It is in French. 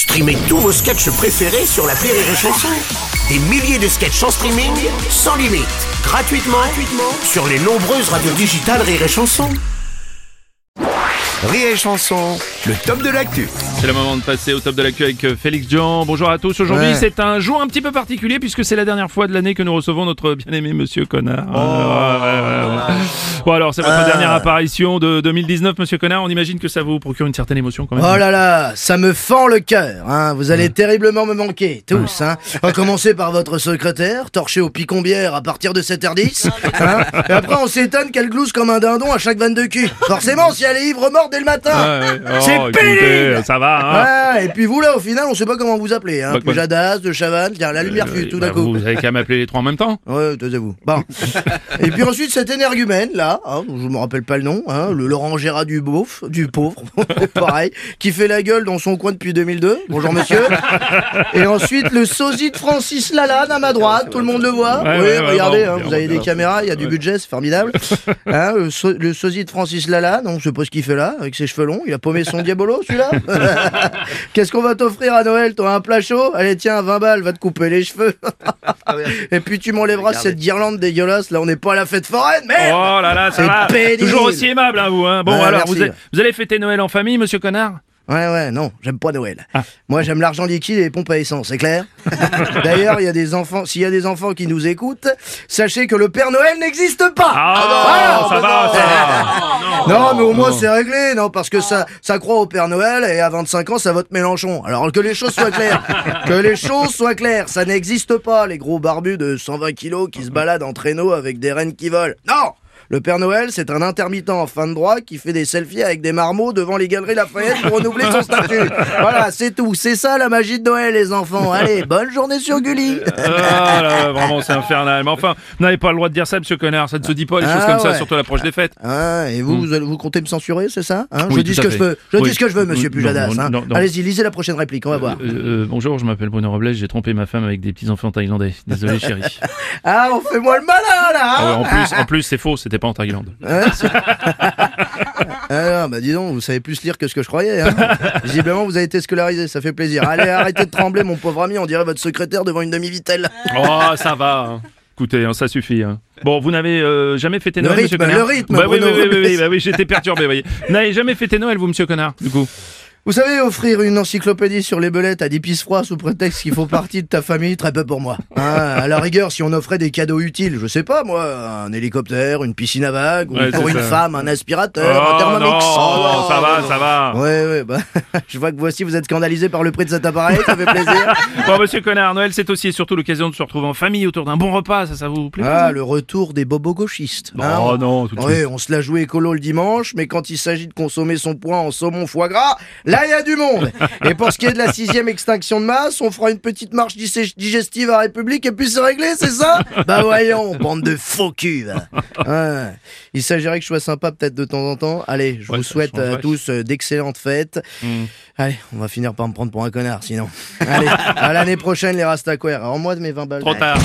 Streamez tous vos sketchs préférés sur la Rire et Chanson. Des milliers de sketchs en streaming, sans limite, gratuitement, gratuitement sur les nombreuses radios digitales Rire et Chanson. Rire et Chanson, le top de l'actu. C'est le moment de passer au top de l'actu avec euh, Félix Jean. Bonjour à tous. Aujourd'hui, Ouais. c'est un jour un petit peu particulier puisque c'est la dernière fois de l'année que nous recevons notre bien-aimé Monsieur Connard. Oh. Ouais, ouais, ouais, ouais. Bon alors, c'est votre Ah. dernière apparition de 2019, Monsieur Connard. On imagine que ça vous procure une certaine émotion quand même. Oh là là, ça me fend le cœur. Hein. Vous allez terriblement me manquer, tous. Hein. À commencer par votre secrétaire, torché au picombière à partir de 7h10. Hein. Et après, on s'étonne qu'elle glousse comme un dindon à chaque vanne de cul. Forcément, si elle est ivre morte dès le matin. Ouais, ouais. Oh, C'est pénible Ça va, hein Ouais, et puis vous là, au final, on sait pas comment vous appelez. Hein. Bah. Pujadas, de Chavannes, tiens, la lumière fut Euh, tout bah, d'un coup. Vous avez qu'à m'appeler les trois en même temps. Ouais, taisez-vous. Bon. Et puis ensuite, cet énergumène, là, hein, je me rappelle pas le nom, hein, le Laurent Gérard du beauf, du pauvre, pareil, qui fait la gueule dans son coin depuis 2002. Bonjour monsieur. Et ensuite, le sosie de Francis Lalanne à ma droite, tout le monde le voit. Ouais, oui, ouais, regardez, hein, vous avez des caméras, il y a du budget, c'est formidable. Hein, le, so- le sosie de Francis Lalanne, on sait pas ce qu'il fait là, avec ses cheveux longs, il a paumé son diabolo, celui-là. Qu'est-ce qu'on va t'offrir à Noël, toi, un plat chaud? Allez, tiens, 20 balles, va te couper les cheveux. Et puis tu m'enlèveras cette guirlande dégueulasse. Là, on n'est pas à la fête foraine, merde Oh là là, ça C'est va. pénible. Toujours aussi aimable, hein, vous. Hein. Bon, Ouais, alors, vous allez fêter Noël en famille, Monsieur Connard? Ouais, ouais, non, j'aime pas Noël. Ah. Moi, j'aime l'argent liquide et les pompes à essence, c'est clair D'ailleurs, il y a des enfants, s'il y a des enfants qui nous écoutent, sachez que le Père Noël n'existe pas Ah, non. ça va. Non, mais au moins c'est réglé, non, parce que ça, ça croit au Père Noël et à 25 ans ça vote Mélenchon. Alors que les choses soient claires, que les choses soient claires, ça n'existe pas, les gros barbus de 120 kilos qui se baladent en traîneau avec des rennes qui volent. Non le Père Noël, c'est un intermittent en fin de droit qui fait des selfies avec des marmots devant les galeries Lafayette pour renouveler son statut. Voilà, c'est tout. C'est ça la magie de Noël, les enfants. Allez, bonne journée sur Gulli. Ah là, vraiment, c'est infernal. Mais enfin, vous n'avez pas le droit de dire ça, monsieur Connard. Ça ne se dit pas, les Ah choses comme ça, surtout à l'approche des fêtes. Ah, et vous, vous, allez- vous comptez me censurer, c'est ça hein? Oui, Je dis ce que je veux. Je Oui. dis ce que je veux, monsieur Pujadas. hein. Allez-y, lisez la prochaine réplique, on va voir. Euh, euh, bonjour, je m'appelle Bruno Robles, j'ai trompé ma femme avec des petits enfants thaïlandais. Désolé, chérie. Ah, on fait moi le malin, là Ah ouais, hein en plus, en plus c'est faux, c'était pas en Thaïlande. Ah, non, bah dis donc, vous savez plus lire que ce que je croyais. Hein. Visiblement, vous avez été scolarisé, ça fait plaisir. Allez, arrêtez de trembler, mon pauvre ami, on dirait votre secrétaire devant une demi-vitelle. Oh, ça va. hein. Écoutez, hein, ça suffit. hein. Bon, vous n'avez euh, jamais fêté Le Noël, monsieur rythme, Connard le rythme, Bah oui, oui, Bruno oui, oui, Robles. oui, bah oui, j'étais perturbé, voyez. Vous n'avez jamais fêté Noël, vous, monsieur Connard, du coup? Vous savez, offrir une encyclopédie sur les belettes à des froids sous prétexte qu'il faut partie de ta famille, très peu pour moi. Hein, à la rigueur, si on offrait des cadeaux utiles, je sais pas moi, un hélicoptère, une piscine à vagues, ou Ouais, pour une ça. femme, un aspirateur, un Oh thermomix. non, Oh, ça va, ça va. Ouais, ouais, bah, je vois que voici, vous êtes scandalisé par le prix de cet appareil, ça fait plaisir. Bon, monsieur Connard, Noël, c'est aussi et surtout l'occasion de se retrouver en famille autour d'un bon repas, ça, ça vous plaît Ah, le retour des bobos gauchistes. hein. Oh non, tout de suite. Oui, on se l'a joué écolo le dimanche, mais quand il s'agit de consommer son poids en saumon foie gras, là il y a du monde. Et pour ce qui est de la sixième extinction de masse, on fera une petite marche digestive à République et puis c'est réglé, c'est ça? Bah voyons, bande de faux culs. Ouais. Il s'agirait que je sois sympa peut-être de temps en temps. Allez, je Ouais, vous souhaite à changerait. tous euh, d'excellentes fêtes. Hmm. Allez, on va finir par me prendre pour un connard sinon. Allez, à l'année prochaine les Rastaquaires. En moi de mes 20 balles. Trop tard.